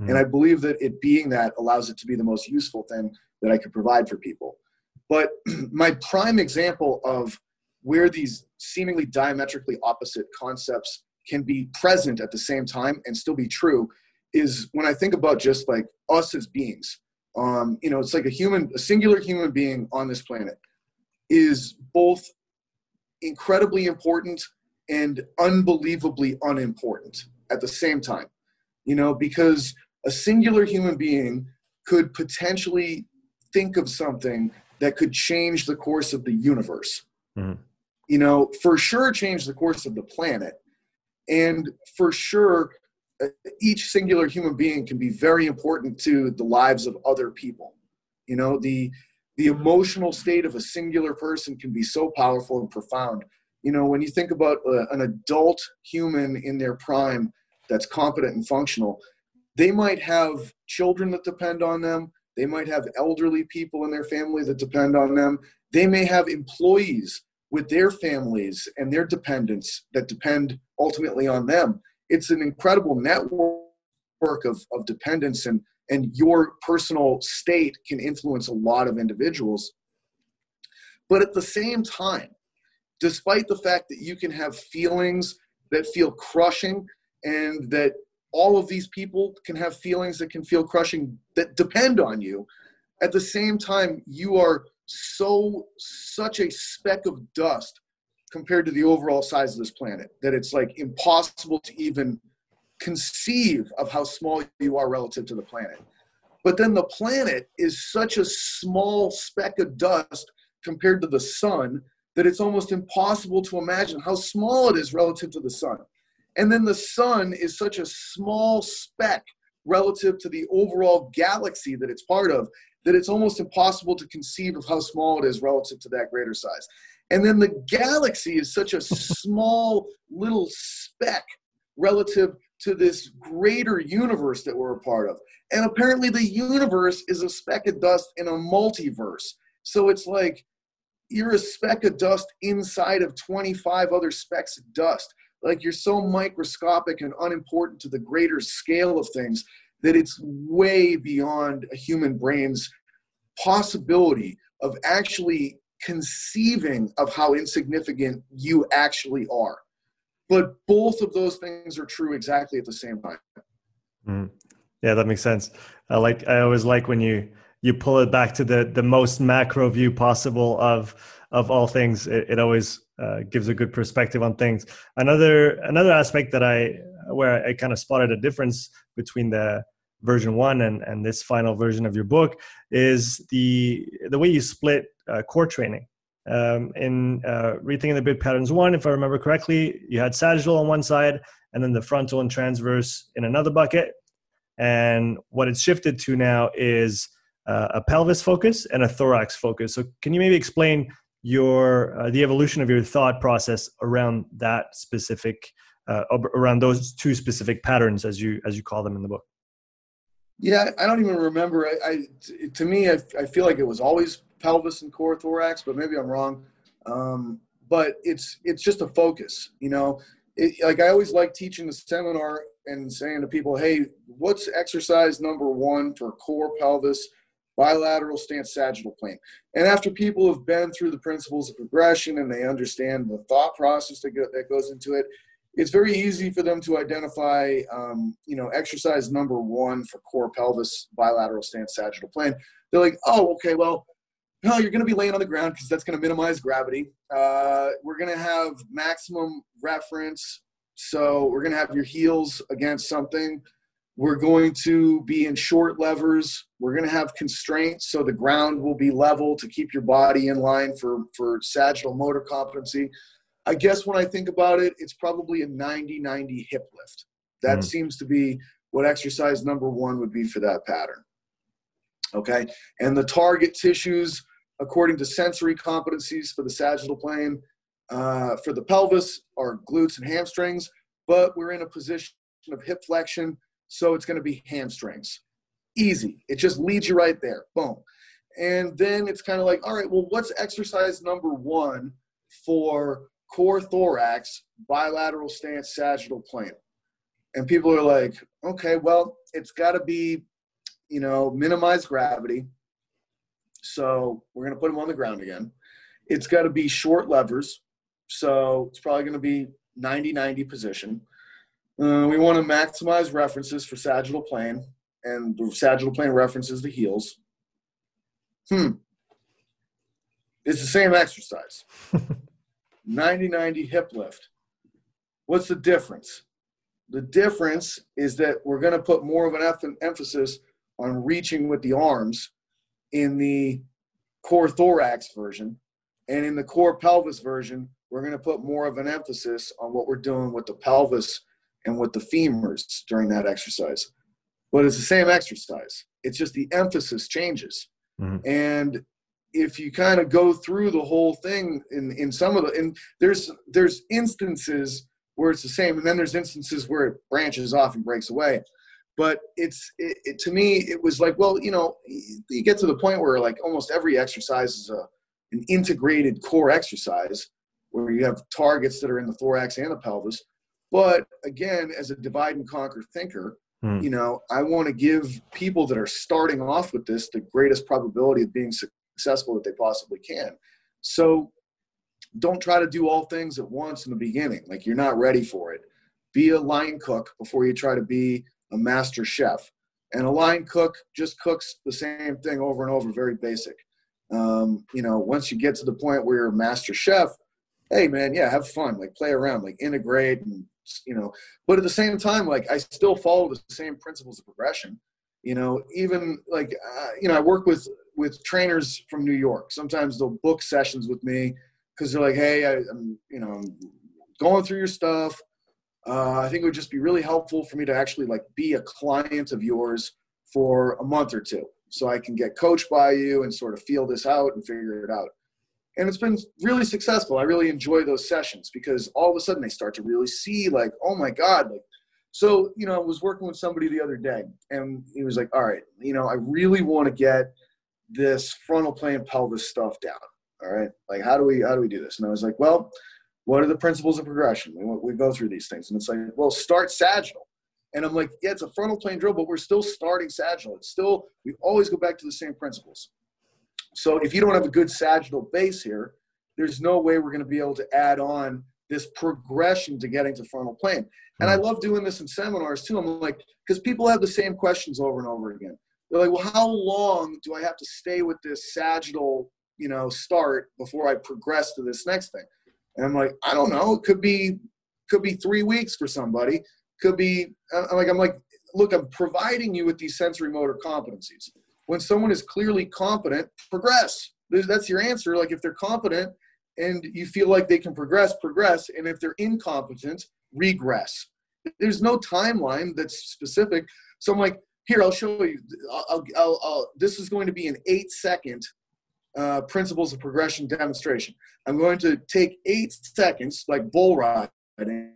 Speaker 1: Mm. And I believe that it being that allows it to be the most useful thing that I could provide for people. But my prime example of where these seemingly diametrically opposite concepts can be present at the same time and still be true is when I think about just like us as beings. Um, you know, it's like a human, a singular human being on this planet is both incredibly important and unbelievably unimportant at the same time. You know, because a singular human being could potentially think of something that could change the course of the universe. Mm-hmm. you know, for sure change the course of the planet. And for sure, uh, each singular human being can be very important to the lives of other people. You know, the the emotional state of a singular person can be so powerful and profound. You know, when you think about uh, an adult human in their prime that's competent and functional, they might have children that depend on them. They might have elderly people in their family that depend on them. They may have employees with their families and their dependents that depend ultimately on them. It's an incredible network of, of dependence, and, and your personal state can influence a lot of individuals. But at the same time, despite the fact that you can have feelings that feel crushing and that all of these people can have feelings that can feel crushing that depend on you, at the same time, you are so such a speck of dust compared to the overall size of this planet that it's like impossible to even conceive of how small you are relative to the planet. But then the planet is such a small speck of dust compared to the sun that it's almost impossible to imagine how small it is relative to the sun. And then the sun is such a small speck relative to the overall galaxy that it's part of that it's almost impossible to conceive of how small it is relative to that greater size. And then the galaxy is such a small little speck relative to this greater universe that we're a part of. And apparently, the universe is a speck of dust in a multiverse. So it's like you're a speck of dust inside of 25 other specks of dust. Like you're so microscopic and unimportant to the greater scale of things that it's way beyond a human brain's possibility of actually conceiving of how insignificant you actually are. But both of those things are true exactly at the same time.
Speaker 2: Mm. Yeah, that makes sense. I like. I always like when you you pull it back to the the most macro view possible of of all things. It, it always uh, gives a good perspective on things. Another another aspect that I where I kind of spotted a difference between the version one and, and this final version of your book is the the way you split uh, core training. Um, in uh, rethinking the big patterns one, if I remember correctly, you had sagittal on one side and then the frontal and transverse in another bucket. And what it's shifted to now is uh, a pelvis focus and a thorax focus. So can you maybe explain your uh, the evolution of your thought process around that specific uh, around those two specific patterns as you as you call them in the book
Speaker 1: yeah i don't even remember. I, I to me I, I feel like it was always pelvis and core thorax but maybe i'm wrong. Um, but it's it's just a focus you know? It, like i always like teaching the seminar and saying to people hey what's exercise number one for core pelvis bilateral stance sagittal plane. And after people have been through the principles of progression and they understand the thought process that, go, that goes into it, it's very easy for them to identify, um, you know, exercise number one for core pelvis bilateral stance sagittal plane. They're like, oh, okay, well, no, you're going to be laying on the ground because that's going to minimize gravity. Uh, we're going to have maximum reference. So we're going to have your heels against something. We're going to be in short levers. We're going to have constraints, so the ground will be level to keep your body in line for, for sagittal motor competency. I guess when I think about it, it's probably a 90 90 hip lift. That mm. seems to be what exercise number one would be for that pattern. Okay. And the target tissues, according to sensory competencies for the sagittal plane, uh, for the pelvis, are glutes and hamstrings, but we're in a position of hip flexion so it's going to be hamstrings. Easy. It just leads you right there. Boom. And then it's kind of like, all right, well, what's exercise number one for core thorax, bilateral stance, sagittal plane? And people are like, okay, well, it's got to be, you know, minimize gravity. So we're going to put them on the ground again. It's got to be short levers. So it's probably going to be 90 90 position. Uh, we want to maximize references for sagittal plane, and the sagittal plane references the heels. Hmm. It's the same exercise. 90-90 hip lift. What's the difference? The difference is that we're going to put more of an emphasis on reaching with the arms in the core thorax version, and in the core pelvis version, we're going to put more of an emphasis on what we're doing with the pelvis and with the femurs during that exercise. But it's the same exercise. It's just the emphasis changes. Mm-hmm. And if you kind of go through the whole thing in, in some of the and there's there's instances where it's the same and then there's instances where it branches off and breaks away but it's it, it, to me it was like well you know you get to the point where like almost every exercise is a an integrated core exercise where you have targets that are in the thorax and the pelvis but again as a divide and conquer thinker hmm. you know i want to give people that are starting off with this the greatest probability of being successful that they possibly can so don't try to do all things at once in the beginning like you're not ready for it be a line cook before you try to be a master chef. And a line cook just cooks the same thing over and over, very basic. Um, you know, once you get to the point where you're a master chef, hey man, yeah, have fun, like play around, like integrate, and you know. But at the same time, like I still follow the same principles of progression. You know, even like uh, you know, I work with with trainers from New York. Sometimes they'll book sessions with me because they're like, hey, I, I'm you know, I'm going through your stuff uh, I think it would just be really helpful for me to actually like be a client of yours for a month or two, so I can get coached by you and sort of feel this out and figure it out. And it's been really successful. I really enjoy those sessions because all of a sudden they start to really see like, oh my god, like. So you know, I was working with somebody the other day, and he was like, "All right, you know, I really want to get this frontal plane pelvis stuff down. All right, like how do we how do we do this?" And I was like, "Well." What are the principles of progression? We, we go through these things. And it's like, well, start sagittal. And I'm like, yeah, it's a frontal plane drill, but we're still starting sagittal. It's still, we always go back to the same principles. So if you don't have a good sagittal base here, there's no way we're going to be able to add on this progression to getting to frontal plane. And I hmm. love doing this in seminars too. I'm like, because people have the same questions over and over again. They're like, well, how long do I have to stay with this sagittal, you know, start before I progress to this next thing? And I'm like, I don't know. It could be could be three weeks for somebody. Could be I'm like I'm like, look, I'm providing you with these sensory motor competencies. When someone is clearly competent, progress. That's your answer. Like if they're competent and you feel like they can progress, progress. And if they're incompetent, regress. There's no timeline that's specific. So I'm like, here, I'll show you. I'll, I'll, I'll, this is going to be an eight second uh, principles of progression demonstration. I'm going to take eight seconds, like bull riding,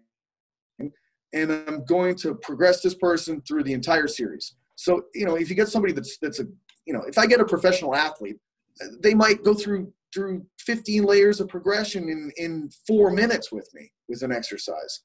Speaker 1: and I'm going to progress this person through the entire series. So, you know, if you get somebody that's that's a, you know, if I get a professional athlete, they might go through through 15 layers of progression in in four minutes with me with an exercise.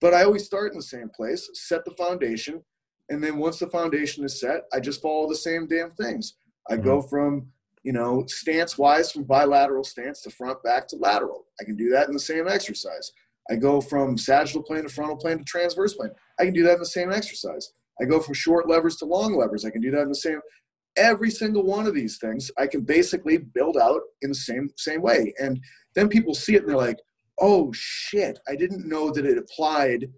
Speaker 1: But I always start in the same place, set the foundation, and then once the foundation is set, I just follow the same damn things. I mm-hmm. go from you know, stance wise from bilateral stance to front back to lateral. I can do that in the same exercise. I go from sagittal plane to frontal plane to transverse plane. I can do that in the same exercise. I go from short levers to long levers. I can do that in the same every single one of these things I can basically build out in the same same way. And then people see it and they're like, "Oh shit, I didn't know that it applied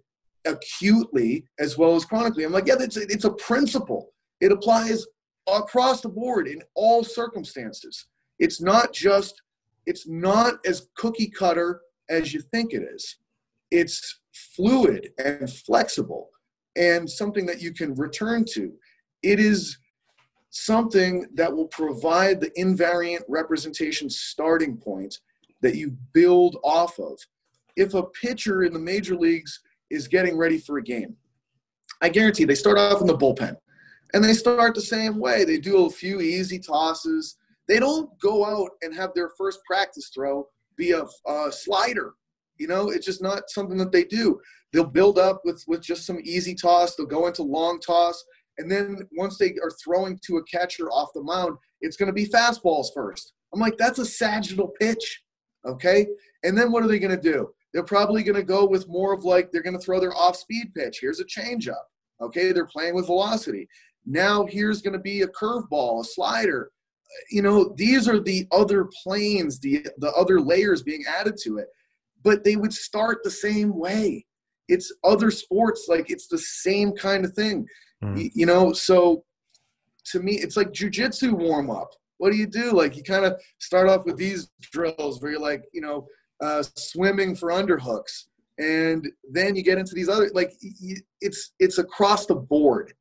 Speaker 1: acutely as well as chronically." I'm like, "Yeah, it's it's a principle. It applies across the board in all circumstances. It's not just, it's not as cookie cutter as you think it is. It's fluid and flexible and something that you can return to. It is something that will provide the invariant representation starting point that you build off of. If a pitcher in the major leagues is getting ready for a game, I guarantee they start off in the bullpen and they start the same way. They do a few easy tosses. They don't go out and have their first practice throw be a, a slider. You know, it's just not something that they do. They'll build up with with just some easy toss. They'll go into long toss, and then once they are throwing to a catcher off the mound, it's going to be fastballs first. I'm like, that's a sagittal pitch, okay? And then what are they going to do? They're probably going to go with more of like they're going to throw their off-speed pitch. Here's a changeup. Okay, they're playing with velocity. Now here's going to be a curveball, a slider. You know, these are the other planes, the the other layers being added to it. But they would start the same way. It's other sports, like it's the same kind of thing. Mm. You, know, so to me, it's like jujitsu warm up. What do you do? Like you kind of start off with these drills where you're like, you know, uh, swimming for underhooks, and then you get into these other like it's it's across the board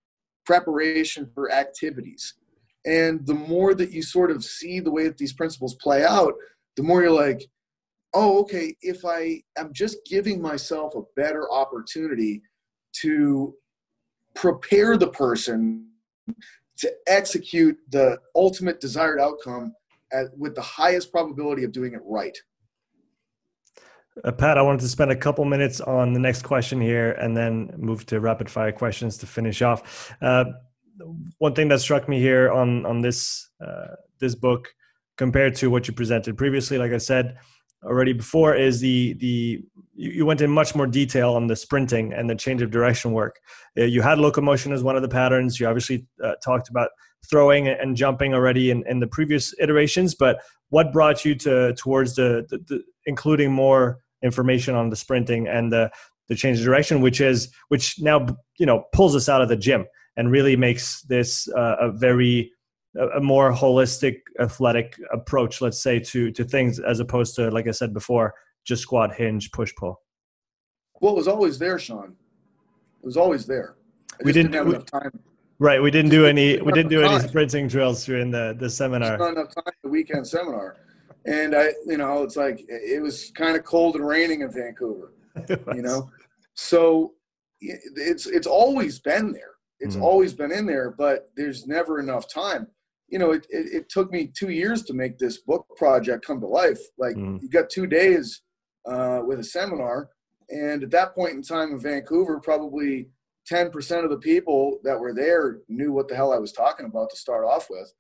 Speaker 1: preparation for activities. And the more that you sort of see the way that these principles play out, the more you're like, oh, okay, if I am just giving myself a better opportunity to prepare the person to execute the ultimate desired outcome at, with the highest probability of doing it right.
Speaker 2: Uh, Pat, I wanted to spend a couple minutes on the next question here and then move to rapid fire questions to finish off. Uh, one thing that struck me here on on this uh, this book compared to what you presented previously, like I said already before, is the the you went in much more detail on the sprinting and the change of direction work. Uh, you had locomotion as one of the patterns. You obviously uh, talked about throwing and jumping already in, in the previous iterations, but what brought you to towards the, the, the including more information on the sprinting and the the change of direction, which is which now you know pulls us out of the gym and really makes this uh, a very a more holistic athletic approach let's say to to things as opposed to like i said before just squat hinge push pull.
Speaker 1: Well it was always there sean. It was always there. I we didn't, didn't have we, enough time.
Speaker 2: Right we didn't do any we didn't do any sprinting drills during the the seminar.
Speaker 1: Not enough time the weekend seminar. And i you know it's like it was kind of cold and raining in vancouver you know? so it's it's always been there. It's mm-hmm. always been in there, but there's never enough time. You know, it, it, it, took me two years to make this book project come to life. Like mm-hmm. you got two days uh, with a seminar, and at that point in time in Vancouver, probably 10% of the people that were there knew what the hell I was talking about to start off with.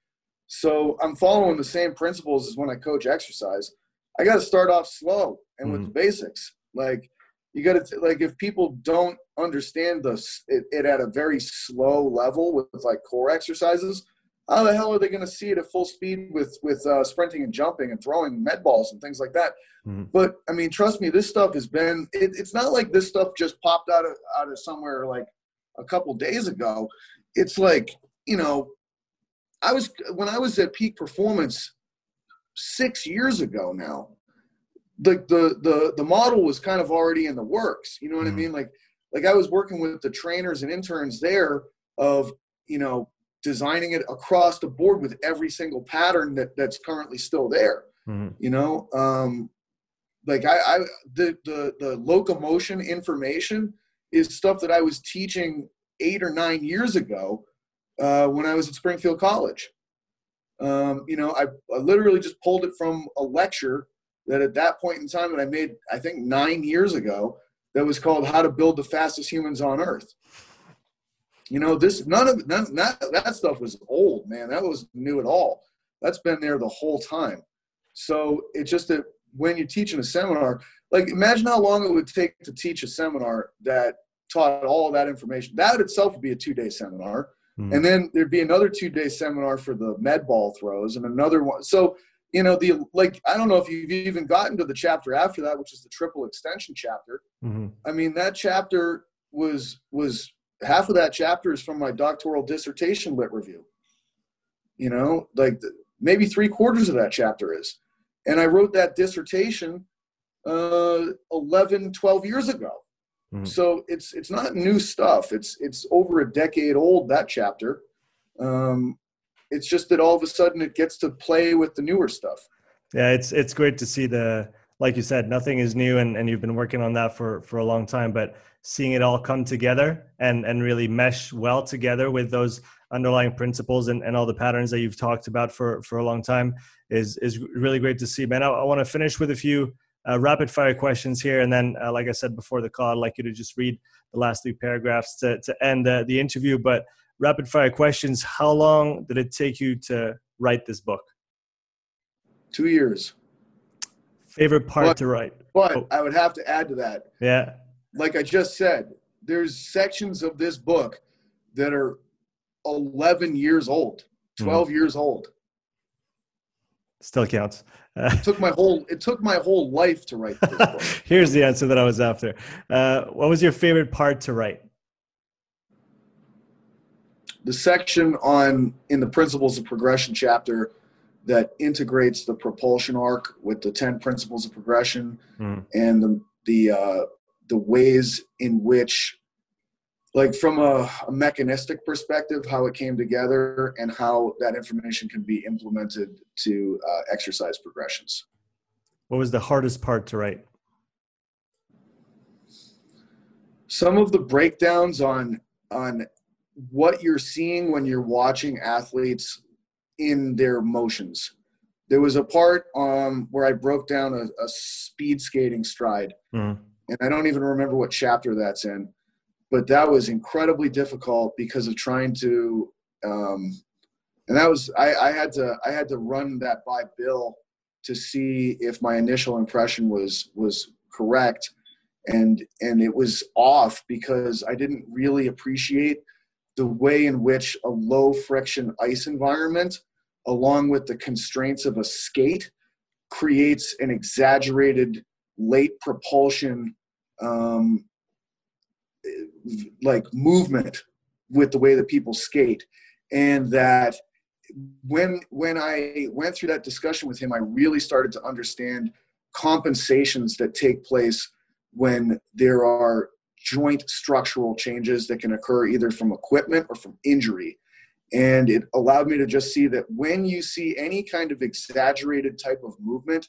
Speaker 1: So I'm following the same principles as when I coach exercise. I got to start off slow and mm-hmm. with the basics. Like you got to like if people don't understand this it, it, at a very slow level with, with, like core exercises how the hell are they going to see it at full speed with with uh, sprinting and jumping and throwing med balls and things like that mm-hmm. but i mean trust me this stuff has been it, it's not like this stuff just popped out of out of somewhere like a couple days ago it's like you know i was when i was at peak performance six years ago now the the the the model was kind of already in the works. You know what mm I mean? Like like I was working with the trainers and interns there of you know designing it across the board with every single pattern that that's currently still there. mm You know, um, like I, I the the the locomotion information is stuff that I was teaching eight or nine years ago uh, when I was at Springfield College. Um, you know, I, I literally just pulled it from a lecture that at that point in time that I made, I think nine years ago, that was called How to Build the Fastest Humans on Earth. You know, this none of none, that that stuff was old, man. That was new at all. That's been there the whole time. So it's just that when you're teaching a seminar, like imagine how long it would take to teach a seminar that taught all of that information. That itself would be a two-day seminar. Mm-hmm. And then there'd be another two-day seminar for the med ball throws and another one. So you know the like i don't know if you've even gotten to the chapter after that which is the triple extension chapter mm-hmm. i mean that chapter was was half of that chapter is from my doctoral dissertation lit review. You know like the, maybe three quarters of that chapter is. And i wrote that dissertation uh 11 12 years ago. Mm-hmm. so it's it's not new stuff. It's it's over a decade old that chapter. Um it's just that all of a sudden it gets to play with the newer stuff.
Speaker 2: Yeah, it's it's great to see the like you said, nothing is new and, and you've been working on that for, for a long time, but seeing it all come together and, and really mesh well together with those underlying principles and, and all the patterns that you've talked about for, for a long time is, is really great to see, man. I, I want to finish with a few uh, rapid fire questions here. And then, uh, like I said before the call, I'd like you to just read the last three paragraphs to, to end uh, the interview. But rapid fire questions. How long did it take you to write this book?
Speaker 1: Two years.
Speaker 2: Favorite part but, to write?
Speaker 1: But oh. I would have to add to that.
Speaker 2: Yeah.
Speaker 1: Like I just said, there's sections of this book that are 11 years old, hmm. 12 mm. years old.
Speaker 2: Still counts.
Speaker 1: it took my whole it took my whole life to write this book.
Speaker 2: Here's the answer that I was after. Uh, what was your favorite part to write?
Speaker 1: the section on in the principles of progression chapter that integrates the propulsion arc with the 10 principles of progression mm. and the the uh, the ways in which like from a, a, mechanistic perspective how it came together and how that information can be implemented to uh, exercise progressions
Speaker 2: what was the hardest part to write
Speaker 1: some of the breakdowns on on what you're seeing when you're watching athletes in their motions there was a part um, where i broke down a, a speed skating stride mm. and i don't even remember what chapter that's in but that was incredibly difficult because of trying to um, and that was I, I had to i had to run that by bill to see if my initial impression was was correct and and it was off because i didn't really appreciate the way in which a low friction ice environment along with the constraints of a skate creates an exaggerated late propulsion um, like movement with the way that people skate. And that when when i went through that discussion with him i really started to understand compensations that take place when there are joint structural changes that can occur either from equipment or from injury. And it allowed me to just see that when you see any kind of exaggerated type of movement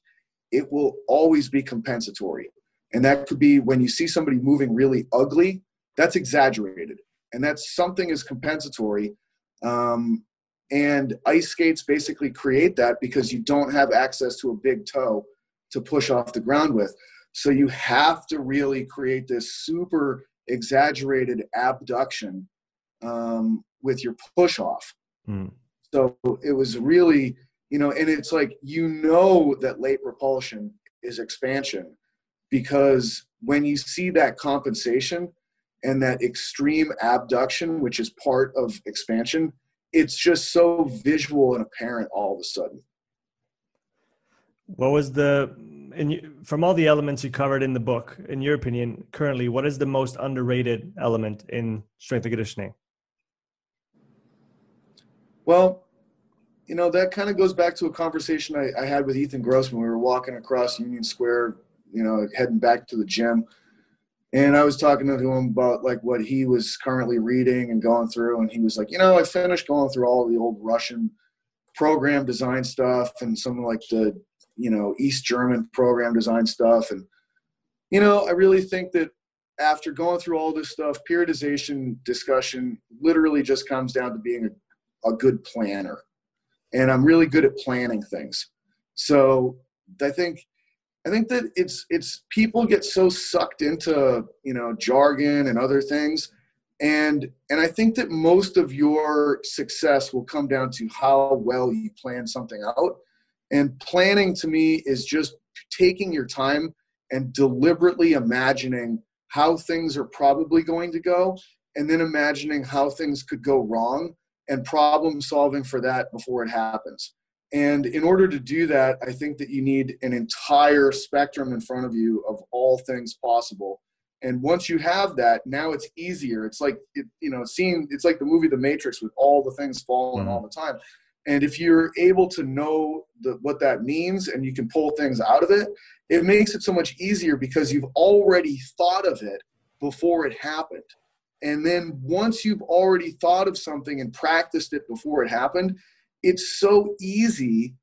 Speaker 1: it will always be compensatory. And that could be when you see somebody moving really ugly that's exaggerated. And that's something is compensatory. Um, and ice skates basically create that because you don't have access to a big toe to push off the ground with so you have to really create this super exaggerated abduction um, with your push off mm. so it was really you know and it's like you know that late propulsion is expansion because when you see that compensation and that extreme abduction, which is part of expansion, it's just so visual and apparent all of a sudden.
Speaker 2: What was the, in, from all the elements you covered in the book, in your opinion, currently, what is the most underrated element in strength and conditioning?
Speaker 1: Well, you know, that kind of goes back to a conversation I, I had with Ethan Grossman. We were walking across Union Square, you know, heading back to the gym and I was talking to him about like what he was currently reading and going through, and he was like, you know, I finished going through all the old Russian program design stuff and some like the you know East German program design stuff, and you know, I really think that after going through all this stuff, periodization discussion literally just comes down to being a, a good planner, and I'm really good at planning things. So I think I think that it's it's people get so sucked into you know jargon and other things, and and I think that most of your success will come down to how well you plan something out. And planning to me is just taking your time and deliberately imagining how things are probably going to go, and then imagining how things could go wrong and problem solving for that before it happens. And in order to do that, I think that you need an entire spectrum in front of you of all things possible. And once you have that, now it's easier. It's like it, you know, seeing it's like the movie The Matrix with all the things falling mm-hmm. all the time. And if you're able to know the, what that means and you can pull things out of it, it makes it so much easier because you've already thought of it before it happened. And then once you've already thought of something and practiced it before it happened, it's so easy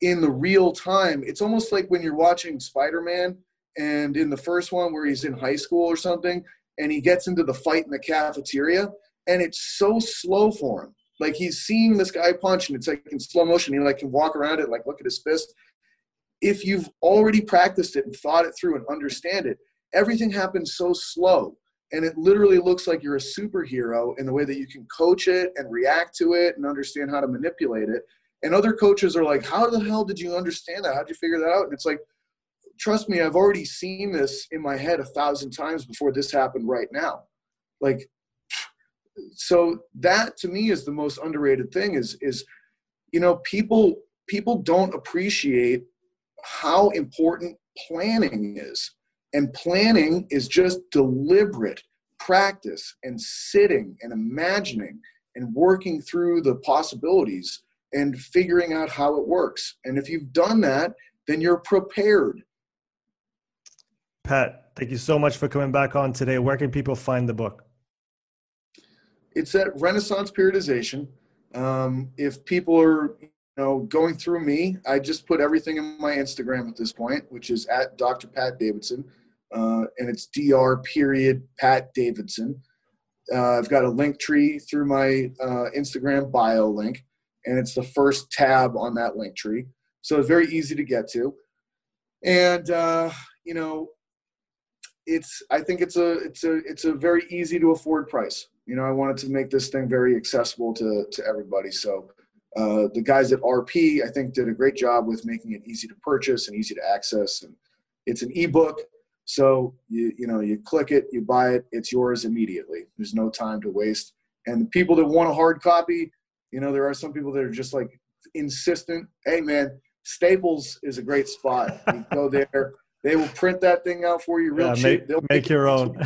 Speaker 1: in the real time. It's almost like when you're watching Spider Man and in the first one where he's in high school or something and he gets into the fight in the cafeteria and it's so slow for him. Like he's seeing this guy punch and it's like in slow motion. He like can walk around it, like look at his fist. If you've already practiced it and thought it through and understand it, everything happens so slow and it literally looks like you're a superhero in the way that you can coach it and react to it and understand how to manipulate it and other coaches are like how the hell did you understand that how did you figure that out and it's like trust me i've already seen this in my head a thousand times before this happened right now like so that to me is the most underrated thing is is you know people people don't appreciate how important planning is and planning is just deliberate practice and sitting and imagining and working through the possibilities and figuring out how it works. And if you've done that, then you're prepared.
Speaker 2: Pat, thank you so much for coming back on today. Where can people find the book?
Speaker 1: It's at Renaissance Periodization. Um, if people are you know going through me, I just put everything in my Instagram at this point, which is at Dr. Pat Davidson, uh, and it's Dr. Period Pat Davidson. Uh, I've got a link tree through my uh, Instagram bio link, and it's the first tab on that link tree. So it's very easy to get to. And uh, you know, it's I think it's a it's a it's a very easy to afford price. You know, I wanted to make this thing very accessible to to everybody. So uh, the guys at RP, I think, did a great job with making it easy to purchase and easy to access. And it's an ebook, so you you know you click it, you buy it, it's yours immediately. There's no time to waste. And the people that want a hard copy, you know, there are some people that are just like insistent. Hey, man, Staples is a great spot. You go there. They will print that thing out for you real
Speaker 2: yeah,
Speaker 1: cheap.
Speaker 2: Make,
Speaker 1: they'll
Speaker 2: make, make your own.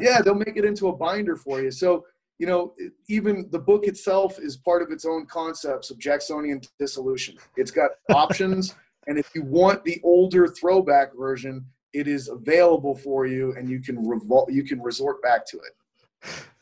Speaker 1: Yeah, they'll make it into a binder for you. So, you know, even the book itself is part of its own concepts of Jacksonian dissolution. It's got options, and if you want the older throwback version, it is available for you, and you can revol- you can resort back to it.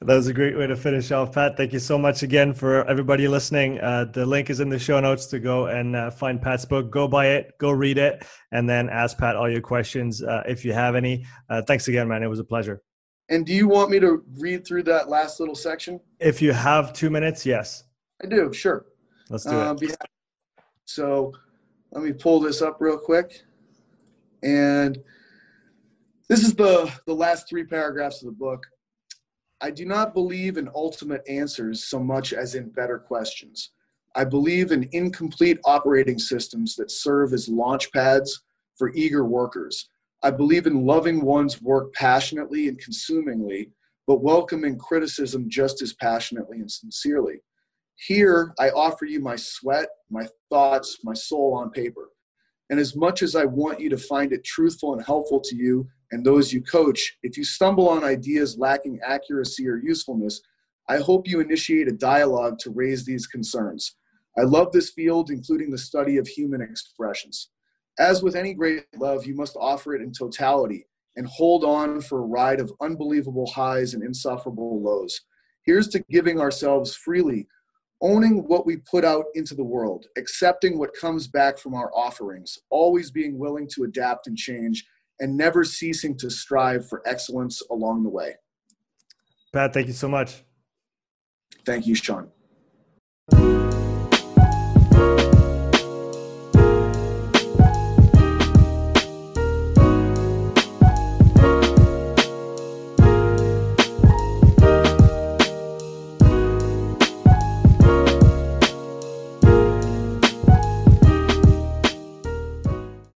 Speaker 2: That was a great way to finish off, Pat. Thank you so much again for everybody listening. Uh, the link is in the show notes to go and uh, find Pat's book. Go buy it, go read it, and then ask Pat all your questions uh, if you have any. Uh, thanks again, man. It was a pleasure.
Speaker 1: And do you want me to read through that last little section?
Speaker 2: If you have two minutes, yes.
Speaker 1: I do, sure.
Speaker 2: Let's do it.
Speaker 1: Um, yeah. So let me pull this up real quick. And this is the, the last three paragraphs of the book. I do not believe in ultimate answers so much as in better questions. I believe in incomplete operating systems that serve as launch pads for eager workers. I believe in loving one's work passionately and consumingly, but welcoming criticism just as passionately and sincerely. Here, I offer you my sweat, my thoughts, my soul on paper. And as much as I want you to find it truthful and helpful to you and those you coach, if you stumble on ideas lacking accuracy or usefulness, I hope you initiate a dialogue to raise these concerns. I love this field, including the study of human expressions. As with any great love, you must offer it in totality and hold on for a ride of unbelievable highs and insufferable lows. Here's to giving ourselves freely, owning what we put out into the world, accepting what comes back from our offerings, always being willing to adapt and change, and never ceasing to strive for excellence along the way.
Speaker 2: Pat, thank you so much.
Speaker 1: Thank you, Sean.